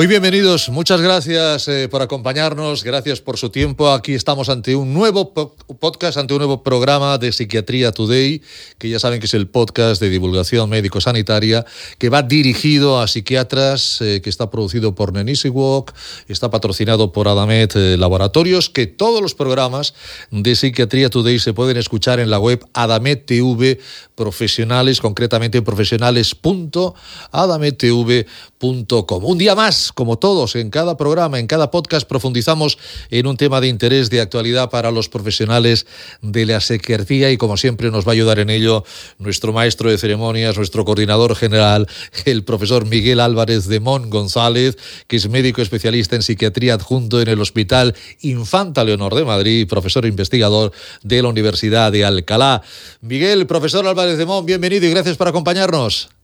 Muy bienvenidos, muchas gracias eh, por acompañarnos, gracias por su tiempo. Aquí estamos ante un nuevo podcast, ante un nuevo programa de Psiquiatría Today, que ya saben que es el podcast de divulgación médico-sanitaria, que va dirigido a psiquiatras, eh, que está producido por Nenisi Walk, está patrocinado por Adamet eh, Laboratorios, que todos los programas de Psiquiatría Today se pueden escuchar en la web Adamet TV Profesionales, concretamente profesionales.adamettv.com. Un día más como todos, en cada programa, en cada podcast, profundizamos en un tema de interés, de actualidad para los profesionales de la psiquiatría y como siempre nos va a ayudar en ello nuestro maestro de ceremonias, nuestro coordinador general, el profesor Miguel Álvarez de Mon González, que es médico especialista en psiquiatría adjunto en el Hospital Infanta Leonor de Madrid, profesor investigador de la Universidad de Alcalá. Miguel, profesor Álvarez de Mon, bienvenido y gracias por acompañarnos.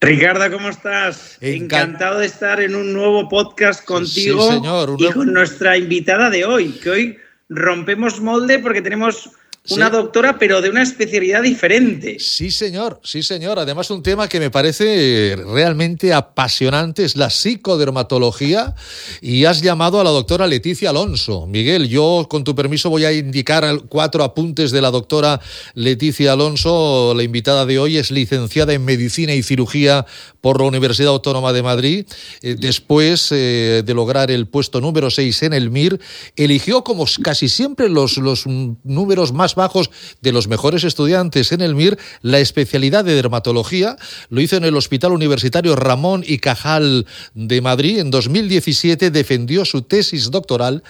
Ricardo, ¿cómo estás? Encantado de estar en un nuevo podcast contigo y con nuestra invitada de hoy, que hoy rompemos molde porque tenemos una doctora, pero de una especialidad diferente. Sí, señor, sí, señor. Además, un tema que me parece realmente apasionante es la psicodermatología y has llamado a la doctora Leticia Alonso. Miguel, yo con tu permiso voy a indicar cuatro apuntes de la doctora Leticia Alonso. La invitada de hoy es licenciada en Medicina y Cirugía por la Universidad Autónoma de Madrid. Eh, después eh, de lograr el puesto número 6 en el MIR, eligió como casi siempre los, los números más bajos de los mejores estudiantes en el MIR la especialidad de dermatología. Lo hizo en el Hospital Universitario Ramón y Cajal de Madrid. En 2017 defendió su tesis doctoral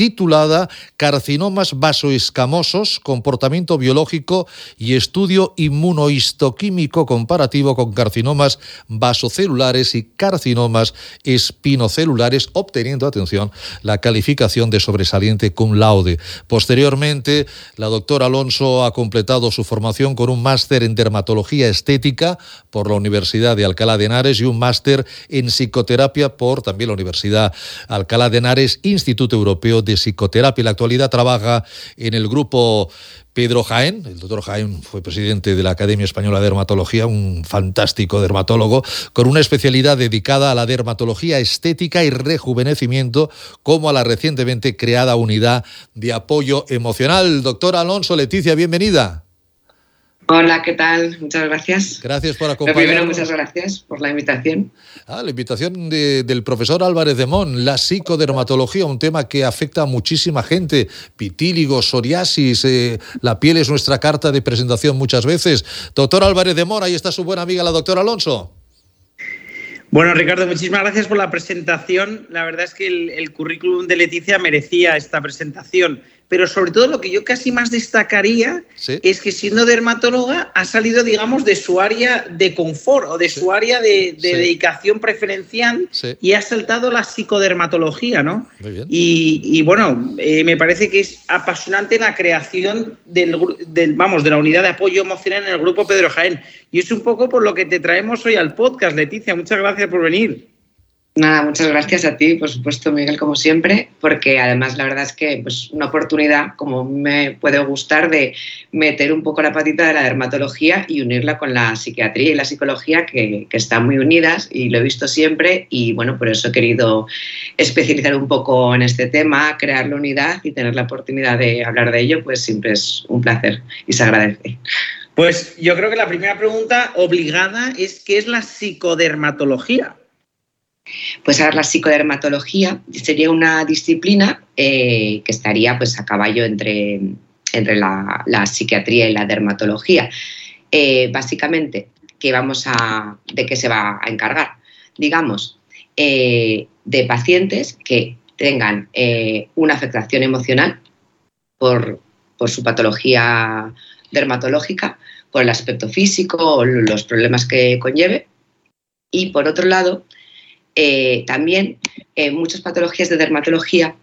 titulada Carcinomas vasoescamosos, comportamiento biológico y estudio inmunohistoquímico comparativo con carcinomas vasocelulares y carcinomas espinocelulares, obteniendo, atención, la calificación de sobresaliente cum laude. Posteriormente, la doctora Alonso ha completado su formación con un máster en dermatología estética por la Universidad de Alcalá de Henares y un máster en psicoterapia por también la Universidad Alcalá de Henares, Instituto Europeo de de psicoterapia. En la actualidad trabaja en el grupo Pedro Jaén. El doctor Jaén fue presidente de la Academia Española de Dermatología, un fantástico dermatólogo, con una especialidad dedicada a la dermatología estética y rejuvenecimiento, como a la recientemente creada unidad de apoyo emocional. Doctor Alonso Leticia, bienvenida. Hola, ¿qué tal? Muchas gracias. Gracias por acompañarnos. primero, muchas gracias por la invitación. Ah, la invitación del profesor Álvarez de Mon, la psicodermatología, un tema que afecta a muchísima gente. Pitíligo, psoriasis, eh, la piel es nuestra carta de presentación muchas veces. Doctor Álvarez de Mon, ahí está su buena amiga la doctora Alonso. Bueno, Ricardo, muchísimas gracias por la presentación. La verdad es que el currículum de Leticia merecía esta presentación pero sobre todo lo que yo casi más destacaría es que siendo dermatóloga ha salido, digamos, de su área de confort o de su área de, dedicación preferencial y ha saltado la psicodermatología, ¿no? Y, bueno, eh, me parece que es apasionante la creación del, del, vamos, de la unidad de apoyo emocional en el grupo Pedro Jaén. Y es un poco por lo que te traemos hoy al podcast, Leticia. Muchas gracias por venir. Nada, muchas gracias a ti, por supuesto, Miguel, como siempre, porque además la verdad es que pues, una oportunidad, como me puede gustar, de meter un poco la patita de la dermatología y unirla con la psiquiatría y la psicología, que, están muy unidas y lo he visto siempre y bueno, por eso he querido especializar un poco en este tema, crear la unidad y tener la oportunidad de hablar de ello, pues siempre es un placer y se agradece. Pues yo creo que la primera pregunta obligada es ¿qué es la psicodermatología? Pues ahora la psicodermatología sería una disciplina eh, que estaría pues a caballo entre, entre la, psiquiatría y la dermatología. Eh, básicamente, ¿qué vamos a, ¿de qué se va a encargar? Digamos, eh, de pacientes que tengan una afectación emocional por, por su patología dermatológica, por el aspecto físico o los problemas que conlleve. Y por otro lado, eh, también eh, muchas patologías de dermatología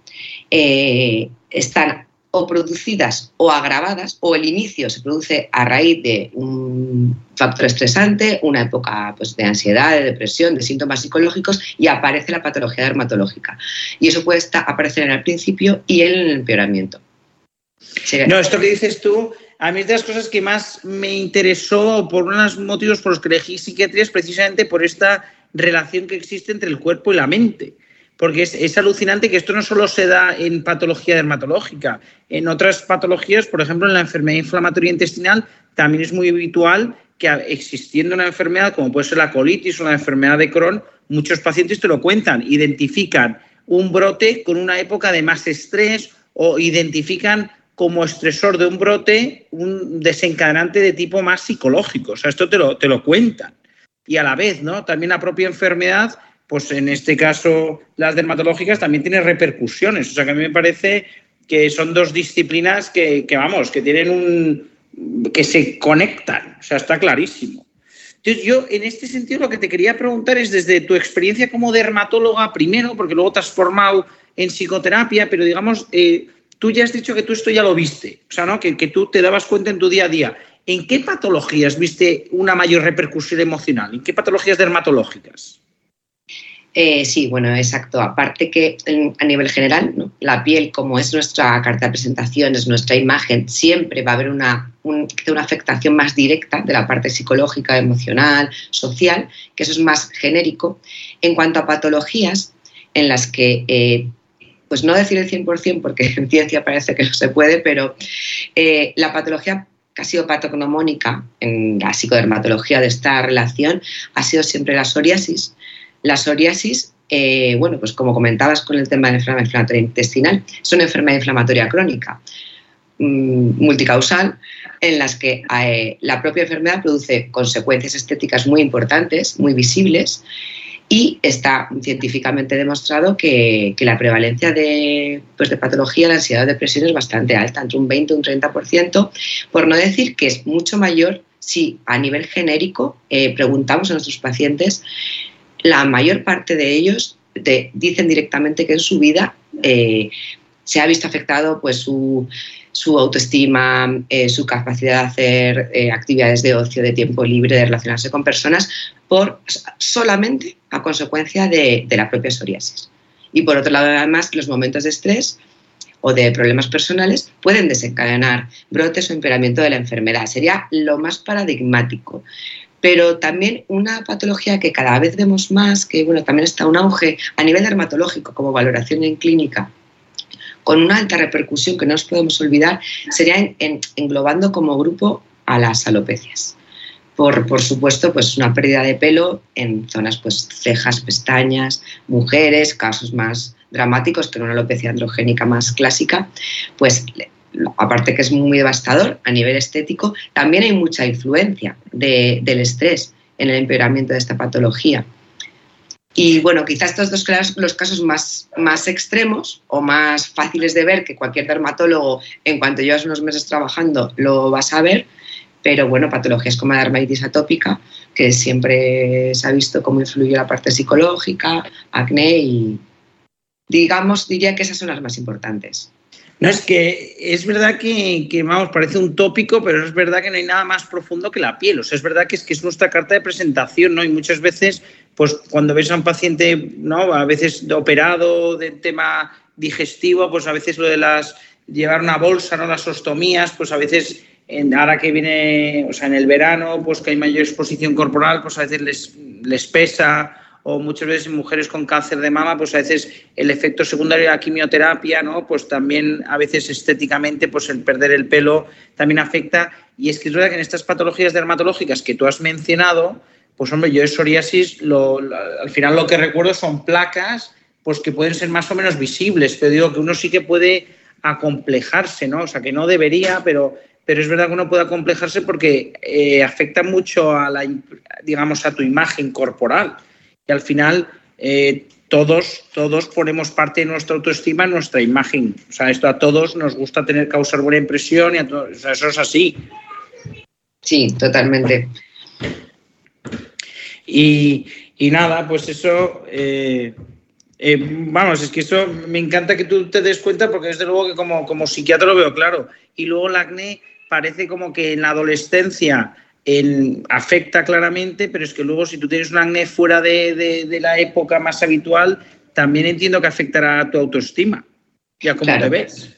eh, están o producidas o agravadas o el inicio se produce a raíz de un factor estresante, una época pues, de ansiedad, de depresión, de síntomas psicológicos y aparece la patología dermatológica. Y eso puede aparecer en el principio y en el empeoramiento. No, esto que dices tú, a mí es de las cosas que más me interesó por unos motivos por los que elegí psiquiatría es precisamente por esta relación que existe entre el cuerpo y la mente. Porque es, alucinante que esto no solo se da en patología dermatológica, en otras patologías, por ejemplo, en la enfermedad inflamatoria intestinal, también es muy habitual que existiendo una enfermedad como puede ser la colitis o la enfermedad de Crohn, muchos pacientes te lo cuentan, identifican un brote con una época de más estrés o identifican como estresor de un brote un desencadenante de tipo más psicológico. O sea, esto te lo, te lo cuentan. Y a la vez, ¿no? También la propia enfermedad, pues en este caso las dermatológicas también tiene repercusiones. O sea, que a mí me parece que son dos disciplinas que, vamos, que tienen un, que se conectan, o sea, está clarísimo. Entonces, yo en este sentido lo que te quería preguntar es desde tu experiencia como dermatóloga primero, porque luego te has formado en psicoterapia, pero digamos, eh, tú ya has dicho que tú esto ya lo viste, o sea, ¿no? Que, que, tú te dabas cuenta en tu día a día. ¿En qué patologías viste una mayor repercusión emocional? ¿En qué patologías dermatológicas? Eh, sí, bueno, exacto. Aparte que a nivel general, la piel, como es nuestra carta de presentación, es nuestra imagen, siempre va a haber una, una afectación más directa de la parte psicológica, emocional, social, que eso es más genérico. En cuanto a patologías en las que eh, pues no decir el 100% porque en ciencia parece que no se puede, pero eh, la patología que ha sido patognomónica en la psicodermatología de esta relación ha sido siempre la psoriasis, la psoriasis, eh, bueno, pues como comentabas con el tema de la enfermedad inflamatoria intestinal, es una enfermedad inflamatoria crónica mm, multicausal en las que eh, la propia enfermedad produce consecuencias estéticas muy importantes, muy visibles, y está científicamente demostrado que, la prevalencia de, pues de patología, la ansiedad o depresión es bastante alta, entre un 20 y un 30%, por no decir que es mucho mayor si a nivel genérico eh, preguntamos a nuestros pacientes la mayor parte de ellos dicen directamente que en su vida eh, se ha visto afectado pues, su, autoestima, eh, su capacidad de hacer eh, actividades de ocio, de tiempo libre, de relacionarse con personas, por solamente a consecuencia de, de la propia psoriasis. Y por otro lado, además, los momentos de estrés o de problemas personales pueden desencadenar brotes o empeoramiento de la enfermedad. Sería lo más paradigmático pero también una patología que cada vez vemos más, que bueno, también está un auge a nivel dermatológico como valoración en clínica, con una alta repercusión que no nos podemos olvidar, sería englobando como grupo a las alopecias. Por, por, supuesto, pues una pérdida de pelo en zonas, pues cejas, pestañas, mujeres, casos más dramáticos que una alopecia androgénica más clásica, pues aparte que es muy devastador a nivel estético, también hay mucha influencia del estrés en el empeoramiento de esta patología. Y bueno, quizás estos dos los casos más, más extremos o más fáciles de ver que cualquier dermatólogo, en cuanto llevas unos meses trabajando, lo vas a ver. Pero bueno, patologías como la dermatitis atópica, que siempre se ha visto cómo influye la parte psicológica, acné y digamos, diría que esas son las más importantes. No, es que es verdad que, vamos, parece un tópico, pero es verdad que no hay nada más profundo que la piel. O sea, es verdad que es que es nuestra carta de presentación, ¿no? Y muchas veces, pues cuando ves a un paciente, ¿no? A veces operado de tema digestivo, pues a veces lo de las llevar una bolsa, ¿no? Las ostomías, pues a veces ahora que viene, o sea, en el verano, pues que hay mayor exposición corporal, pues a veces les, les pesa o muchas veces mujeres con cáncer de mama, pues a veces el efecto secundario de la quimioterapia, ¿no? Pues también a veces estéticamente, pues el perder el pelo también afecta. Y es que es verdad que en estas patologías dermatológicas que tú has mencionado, pues hombre, yo de psoriasis, al final lo que recuerdo son placas, pues que pueden ser más o menos visibles, pero digo que uno sí que puede acomplejarse, ¿no? O sea, que no debería, pero, pero es verdad que uno puede acomplejarse porque eh, afecta mucho a la, digamos, a tu imagen corporal y al final eh, todos, todos ponemos parte de nuestra autoestima en nuestra imagen. O sea, esto a todos nos gusta tener, causar buena impresión y a todos, o sea, eso es así. Sí, totalmente. Y, nada, pues eso, eh, eh, vamos, es que eso me encanta que tú te des cuenta porque desde luego que como, como psiquiatra lo veo claro. Y luego el acné parece como que en la adolescencia afecta claramente, pero es que luego si tú tienes un acné fuera de, la época más habitual, también entiendo que afectará a tu autoestima y a cómo te ves.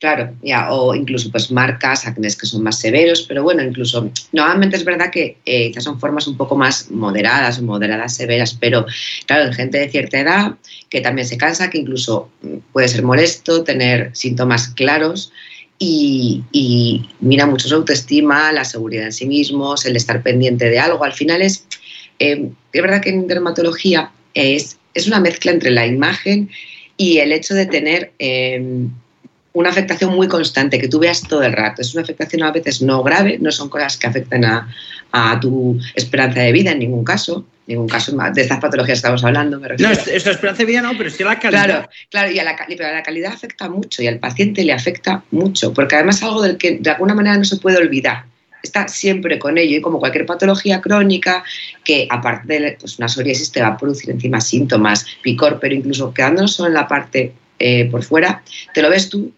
Claro, ya, o incluso pues marcas, acnés que son más severos, pero bueno, incluso normalmente es verdad que eh, quizás son formas un poco más moderadas, moderadas severas, pero claro, en gente de cierta edad que también se cansa, que incluso mm, puede ser molesto, tener síntomas claros y, mira mucho su autoestima, la seguridad en sí mismos, el estar pendiente de algo. Al final es, eh, es verdad que en dermatología es, es una mezcla entre la imagen y el hecho de tener... Eh, una afectación muy constante, que tú veas todo el rato. Es una afectación a veces no grave, no son cosas que afecten a, tu esperanza de vida en ningún caso, ningún caso de estas patologías que estamos hablando. Me no, esta esperanza de vida no, pero sí la calidad. Claro, claro y a la, pero la calidad afecta mucho y al paciente le afecta mucho, porque además es algo del que de alguna manera no se puede olvidar. Está siempre con ello y como cualquier patología crónica, que aparte de pues, una psoriasis te va a producir encima síntomas, picor, pero incluso quedándonos solo en la parte eh, por fuera, te lo ves tú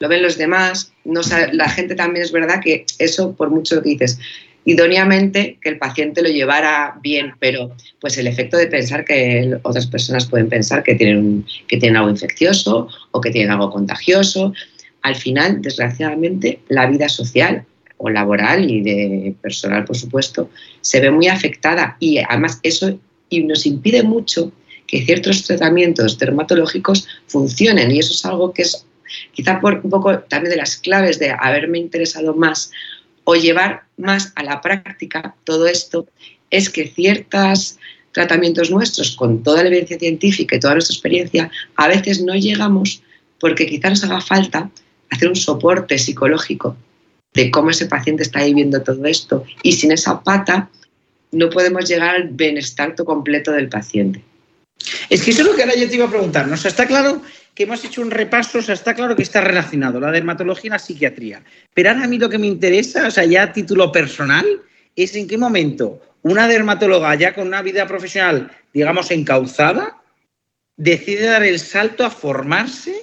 lo ven los demás, no la gente también es verdad que eso, por mucho que dices, idóneamente que el paciente lo llevara bien, pero pues el efecto de pensar que otras personas pueden pensar que tienen, que tienen algo infeccioso o que tienen algo contagioso, al final, desgraciadamente, la vida social o laboral y de personal, por supuesto, se ve muy afectada y además eso nos impide mucho que ciertos tratamientos dermatológicos funcionen. Y eso es algo que es Quizá por un poco también de las claves de haberme interesado más o llevar más a la práctica todo esto es que ciertos tratamientos nuestros, con toda la evidencia científica y toda nuestra experiencia, a veces no llegamos porque quizá nos haga falta hacer un soporte psicológico de cómo ese paciente está viviendo todo esto y sin esa pata no podemos llegar al bienestar completo del paciente. Es que eso es lo que ahora yo te iba a preguntar. ¿no? Está claro que hemos hecho un repaso, o sea, está claro que está relacionado la dermatología y la psiquiatría. Pero ahora a mí lo que me interesa, o sea, ya a título personal, es en qué momento una dermatóloga ya con una vida profesional, digamos, encauzada, decide dar el salto a formarse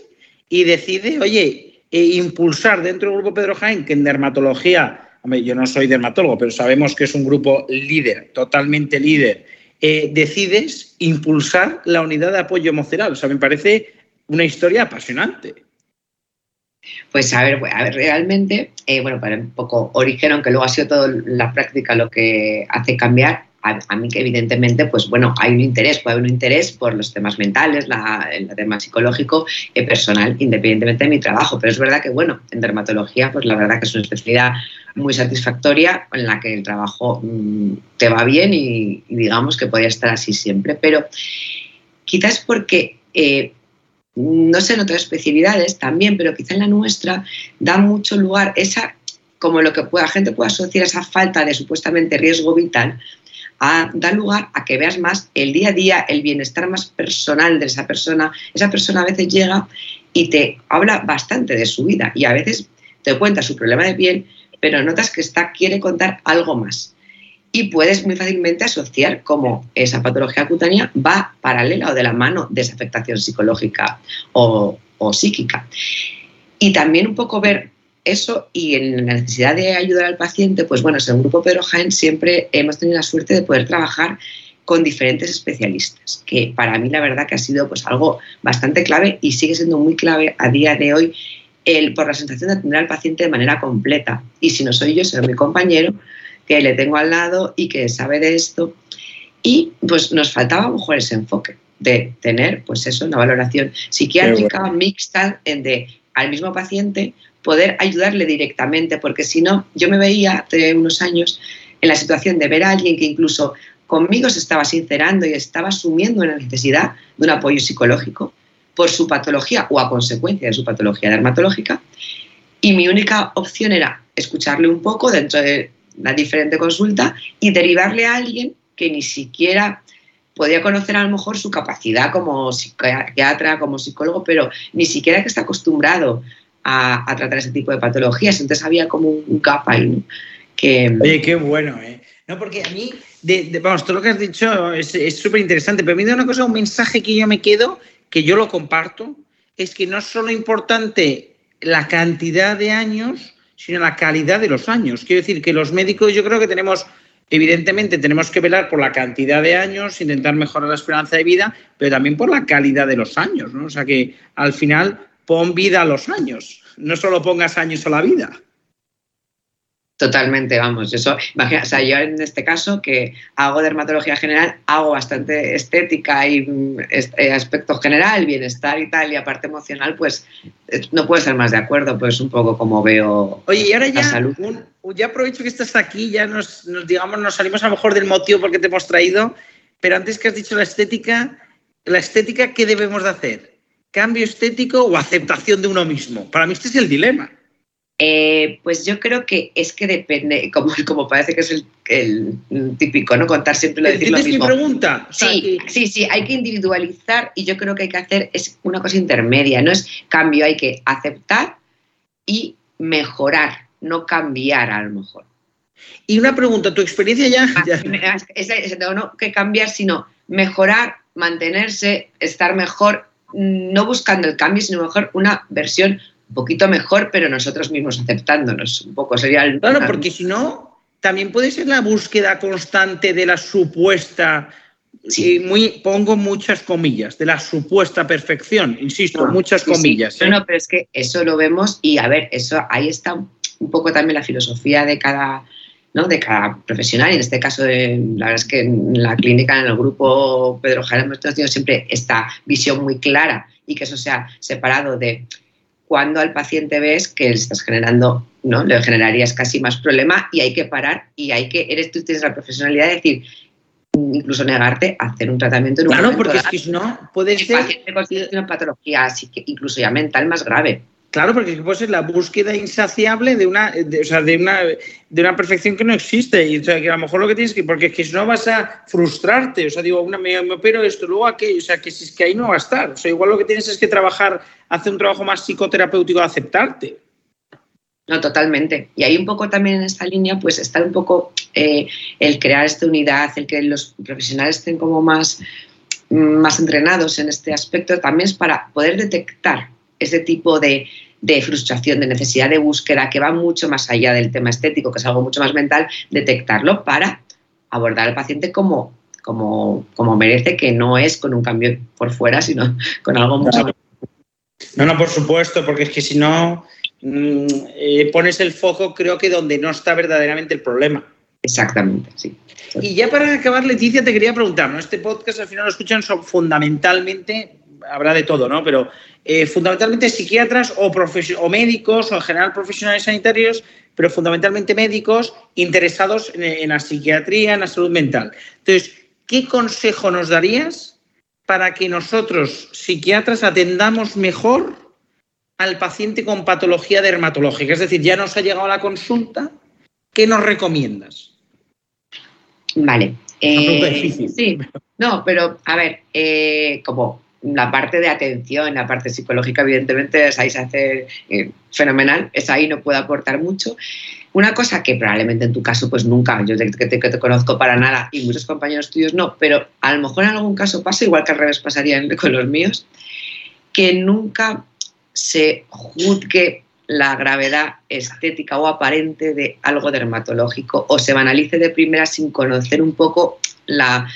y decide, oye, e impulsar dentro del grupo Pedro Jaén, que en dermatología, hombre, yo no soy dermatólogo, pero sabemos que es un grupo líder, totalmente líder, eh, decides impulsar la unidad de apoyo emocional. O sea, me parece una historia apasionante. Pues a ver, a ver realmente, eh, bueno, para un poco origen, aunque luego ha sido toda la práctica lo que hace cambiar, a, mí que evidentemente, pues bueno, hay un interés, puede haber un interés por los temas mentales, el tema psicológico, eh, personal, independientemente de mi trabajo. Pero es verdad que, bueno, en dermatología, pues la verdad que es una especialidad muy satisfactoria en la que el trabajo mm, te va bien y, digamos que podría estar así siempre. Pero quizás porque eh, no sé en otras especialidades también, pero quizá en la nuestra da mucho lugar esa, como lo que la gente puede asociar esa falta de supuestamente riesgo vital, a, da lugar a que veas más el día a día, el bienestar más personal de esa persona. Esa persona a veces llega y te habla bastante de su vida y a veces te cuenta su problema de piel, pero notas que está, quiere contar algo más y puedes muy fácilmente asociar cómo esa patología cutánea va paralela o de la mano de esa afectación psicológica o, psíquica. Y también un poco ver eso y en la necesidad de ayudar al paciente, pues bueno, en el grupo Pedro Jaén siempre hemos tenido la suerte de poder trabajar con diferentes especialistas, que para mí la verdad que ha sido pues algo bastante clave y sigue siendo muy clave a día de hoy el, por la sensación de atender al paciente de manera completa. Y si no soy yo, será mi compañero, que le tengo al lado y que sabe de esto. Y pues nos faltaba a lo mejor ese enfoque de tener, pues eso, una valoración psiquiátrica mixta en de al mismo paciente poder ayudarle directamente, porque si no, yo me veía hace unos años en la situación de ver a alguien que incluso conmigo se estaba sincerando y estaba asumiendo la necesidad de un apoyo psicológico por su patología o a consecuencia de su patología dermatológica. Y mi única opción era escucharle un poco dentro de una diferente consulta y derivarle a alguien que ni siquiera podía conocer a lo mejor su capacidad como psiquiatra, como psicólogo, pero ni siquiera que está acostumbrado a, tratar ese tipo de patologías. Entonces había como un gap ahí. Que... Oye, qué bueno, ¿eh? No, porque a mí, vamos, todo lo que has dicho es súper interesante, pero a mí de una cosa, un mensaje que yo me quedo, que yo lo comparto, es que no es solo importante la cantidad de años, sino la calidad de los años. Quiero decir que los médicos yo creo que tenemos, evidentemente tenemos que velar por la cantidad de años, intentar mejorar la esperanza de vida, pero también por la calidad de los años, ¿no? O sea que al final pon vida a los años. no solo pongas años a la vida. Totalmente, vamos. Eso, imagina, o sea, yo en este caso que hago dermatología general, hago bastante estética y este aspecto general, bienestar y tal, y aparte emocional, pues eh, no puedo ser más de acuerdo, pues un poco como veo. Oye, y ahora ya, ya aprovecho que estás aquí, ya nos, digamos, nos salimos a lo mejor del motivo por qué te hemos traído, pero antes que has dicho la estética, la estética, ¿qué debemos de hacer? ¿Cambio estético o aceptación de uno mismo? Para mí este es el dilema. Eh, pues yo creo que es que depende, como, como parece que es el, típico, ¿no? Contar siempre lo, decir lo mismo. mi pregunta? sí, sí, sí, hay que individualizar y yo creo que hay que hacer es una cosa intermedia, no es cambio, hay que aceptar y mejorar, no cambiar a lo mejor. Y una pregunta, ¿tu experiencia ya? Ah, es, no, no que cambiar, sino mejorar, mantenerse, estar mejor, no buscando el cambio, sino mejor una versión poquito mejor, pero nosotros mismos aceptándonos un poco. Sería el... Claro, porque si no, también puede ser la búsqueda constante de la supuesta, sí. muy, pongo muchas comillas, de la supuesta perfección, insisto, muchas comillas. ¿eh? No, pero es que eso lo vemos y a ver, eso ahí está un poco también la filosofía de cada, ¿no? de cada profesional. Y en este caso, la verdad es que en la clínica, en el grupo Pedro Jara, hemos tenido siempre esta visión muy clara y que eso sea separado de cuando al paciente ves que le estás generando, ¿no? Le generarías casi más problema y hay que parar y hay que, eres tú tienes la profesionalidad de decir, incluso negarte a hacer un tratamiento en un Claro, porque es que si no, puede ser... paciente con patología así que incluso ya mental más grave. Claro, porque puede ser la búsqueda insaciable de una, o sea, de una, de una perfección que no existe. Y o sea, que a lo mejor lo que tienes que, porque es que si no vas a frustrarte, o sea, digo, una, me, me opero esto, luego aquello, o sea, que si es que ahí no va a estar. O sea, igual lo que tienes es que trabajar, hacer un trabajo más psicoterapéutico de aceptarte. No, totalmente. Y ahí un poco también en esta línea, pues está un poco eh, el crear esta unidad, el que los profesionales estén como más, más entrenados en este aspecto, también es para poder detectar ese tipo de, de frustración, de necesidad de búsqueda, que va mucho más allá del tema estético, que es algo mucho más mental, detectarlo para abordar al paciente como, como, como merece, que no es con un cambio por fuera, sino con algo mucho más. No, no, por supuesto, porque es que si no mm, eh, pones el foco, creo que donde no está verdaderamente el problema. Exactamente, sí. Y ya para acabar, Leticia, te quería preguntar, ¿no? Este podcast al final lo escuchan fundamentalmente, habrá de todo, ¿no? Pero eh, fundamentalmente psiquiatras o, o médicos o en general profesionales sanitarios, pero fundamentalmente médicos interesados en, la psiquiatría, en la salud mental. Entonces, ¿qué consejo nos darías para que nosotros, psiquiatras, atendamos mejor al paciente con patología dermatológica? Es decir, ya nos ha llegado la consulta, ¿qué nos recomiendas? Vale. Eh, sí, no, pero a ver, eh, como la parte de atención, la parte psicológica, evidentemente, es ahí se hace eh, fenomenal, es ahí no puedo aportar mucho. Una cosa que probablemente en tu caso, pues nunca, yo te, que te, conozco para nada y muchos compañeros tuyos no, pero a lo mejor en algún caso pasa, igual que al revés pasaría con los míos, que nunca se juzgue la gravedad estética o aparente de algo dermatológico o se banalice de primera sin conocer un poco la...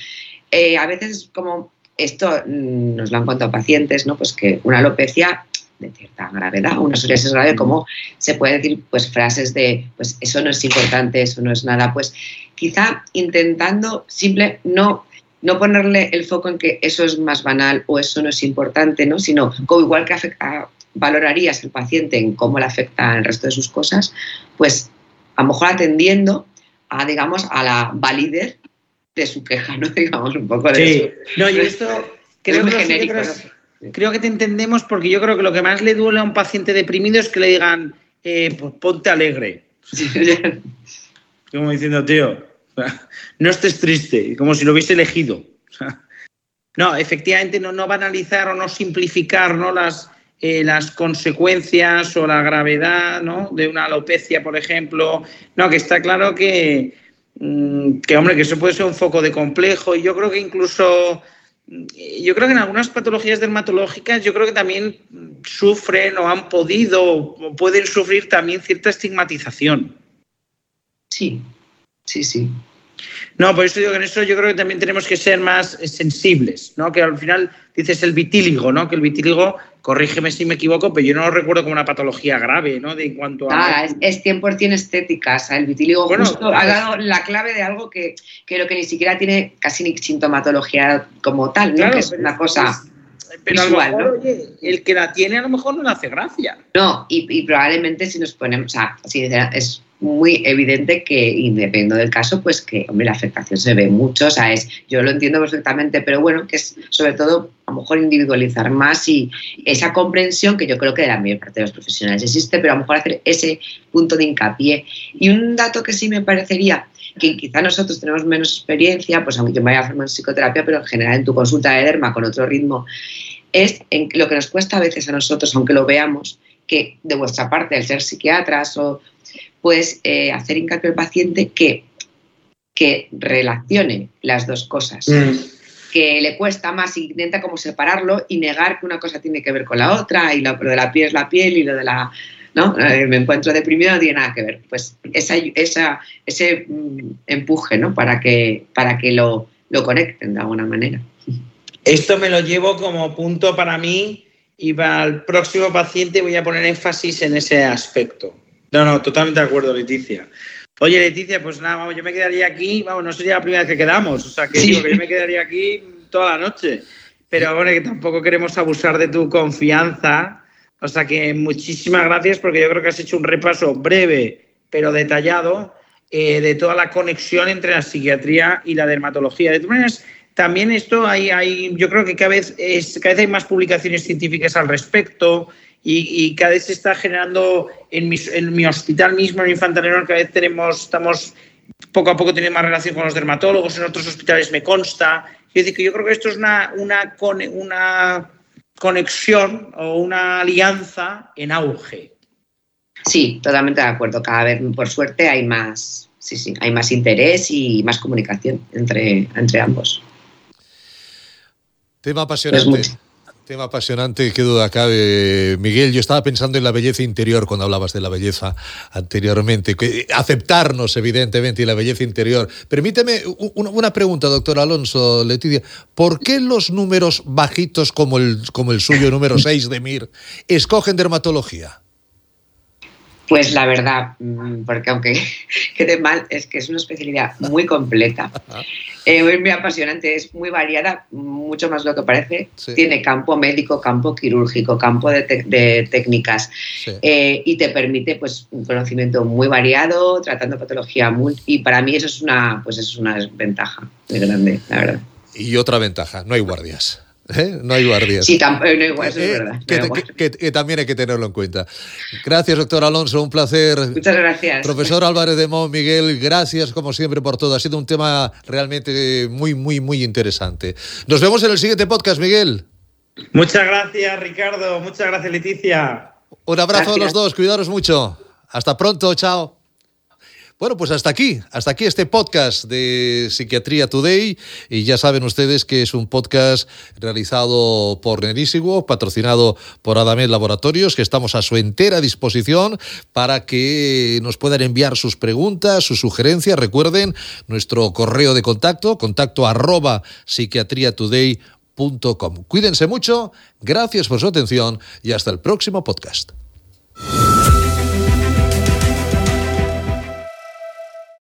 Eh, a veces como esto mm, nos lo han contado pacientes, ¿no? Pues que una alopecia de cierta gravedad, una psoriasis grave, como se puede decir, pues frases de, pues eso no es importante, eso no es nada, pues quizá intentando simple no no ponerle el foco en que eso es más banal o eso no es importante, ¿no? sino como igual que afecta, valorarías al paciente en cómo le afecta el resto de sus cosas, pues a lo mejor atendiendo a, digamos, a la validez de su queja, ¿no? Digamos un poco de sí. No, y esto creo que, creo que te entendemos porque yo creo que lo que más le duele a un paciente deprimido es que le digan, eh, pues ponte alegre. como diciendo, tío, no estés triste, como si lo hubiese elegido. no, efectivamente, no, no banalizar o no simplificar ¿no? Las, eh, las consecuencias o la gravedad ¿no? de una alopecia, por ejemplo. No, que está claro que, que hombre, que eso puede ser un foco de complejo y yo creo que incluso, mm, yo creo que en algunas patologías dermatológicas yo creo que también sufren o han podido o pueden sufrir también cierta estigmatización. Sí, sí, sí. No, por eso digo que en eso yo creo que también tenemos que ser más sensibles, ¿no? Que al final dices el vitíligo, ¿no? Que el vitíligo, corrígeme si me equivoco, pero yo no lo recuerdo como una patología grave, ¿no? De en cuanto a... Ah, es, 100% estética, o sea, el vitíligo justo ha dado la clave de algo que creo que ni siquiera tiene casi ni sintomatología como tal, ¿no? que es una cosa... pero visual, ¿no? oye, el que la tiene a lo mejor no le hace gracia. No, y, probablemente si nos ponemos, o sea, si es muy evidente que, independientemente del caso, pues que, hombre, la afectación se ve mucho, o sea, es, yo lo entiendo perfectamente, pero bueno, que es sobre todo a lo mejor individualizar más y esa comprensión que yo creo que de la mayor parte de los profesionales existe, pero a lo mejor hacer ese punto de hincapié. Y un dato que sí me parecería, que quizá nosotros tenemos menos experiencia, pues aunque yo me vaya a formar en psicoterapia, pero en general en tu consulta de derma con otro ritmo, es en lo que nos cuesta a veces a nosotros, aunque lo veamos, que de vuestra parte, al ser psiquiatras o pues eh, hacer hincapié al paciente que, que relacione las dos cosas. Mm. Que le cuesta más y intenta como separarlo y negar que una cosa tiene que ver con la otra y lo, de la piel es la piel y lo de la. ¿no? Eh, me encuentro deprimido no tiene nada que ver. Pues esa, esa, ese mm, empuje ¿no? para que, para que lo, lo conecten de alguna manera. Esto me lo llevo como punto para mí y para el próximo paciente voy a poner énfasis en ese aspecto. No, no, totalmente de acuerdo, Leticia. Oye, Leticia, pues nada, vamos, yo me quedaría aquí, vamos, no sería la primera vez que quedamos, o sea, que digo que yo me quedaría aquí toda la noche. Pero bueno, que tampoco queremos abusar de tu confianza. O sea que muchísimas gracias porque yo creo que has hecho un repaso breve pero detallado eh, de toda la conexión entre la psiquiatría y la dermatología. De todas maneras, también esto hay, hay yo creo que cada vez, es, cada vez hay más publicaciones científicas al respecto y, cada vez se está generando en mi, hospital mismo, en Infanta Leonor, cada vez tenemos, estamos poco a poco teniendo más relación con los dermatólogos, en otros hospitales me consta. Es decir, que yo creo que esto es una, una, una conexión o una alianza en auge. Sí, totalmente de acuerdo. Cada vez, por suerte, hay más, sí, sí, hay más interés y más comunicación entre, entre ambos. Tema apasionante. Tema apasionante, qué duda cabe, Miguel. Yo estaba pensando en la belleza interior cuando hablabas de la belleza anteriormente. aceptarnos, evidentemente, y la belleza interior. Permíteme una pregunta, doctor Alonso Leticia. ¿Por qué los números bajitos como el, como el suyo, número 6 de MIR, escogen dermatología? Pues la verdad, mm, porque aunque quede mal, es que es una especialidad muy completa, eh, muy apasionante, es muy variada, mucho más lo que parece. Tiene campo médico, campo quirúrgico, campo de, técnicas eh, y te permite pues, un conocimiento muy variado, tratando patología muy, y para mí eso es una, pues eso es una ventaja muy grande, la verdad. Y otra ventaja, no hay guardias. ¿Eh? No hay guardias. Sí, tampoco, no hay guardias, es eh, verdad. Que, también hay que tenerlo en cuenta. Gracias, doctor Alonso, un placer. Muchas gracias. Profesor Álvarez de Mon, Miguel, gracias como siempre por todo. Ha sido un tema realmente muy, muy, muy interesante. Nos vemos en el siguiente podcast, Miguel. Muchas gracias, Ricardo. Muchas gracias, Leticia. Un abrazo a los dos, cuidaros mucho. Hasta pronto, chao. Bueno, pues hasta aquí, hasta aquí este podcast de Psiquiatría Today. Y ya saben ustedes que es un podcast realizado por Nerísimo, patrocinado por Adamet Laboratorios, que estamos a su entera disposición para que nos puedan enviar sus preguntas, sus sugerencias. Recuerden nuestro correo de contacto, contacto arroba psiquiatriatoday.com. Cuídense mucho, gracias por su atención y hasta el próximo podcast.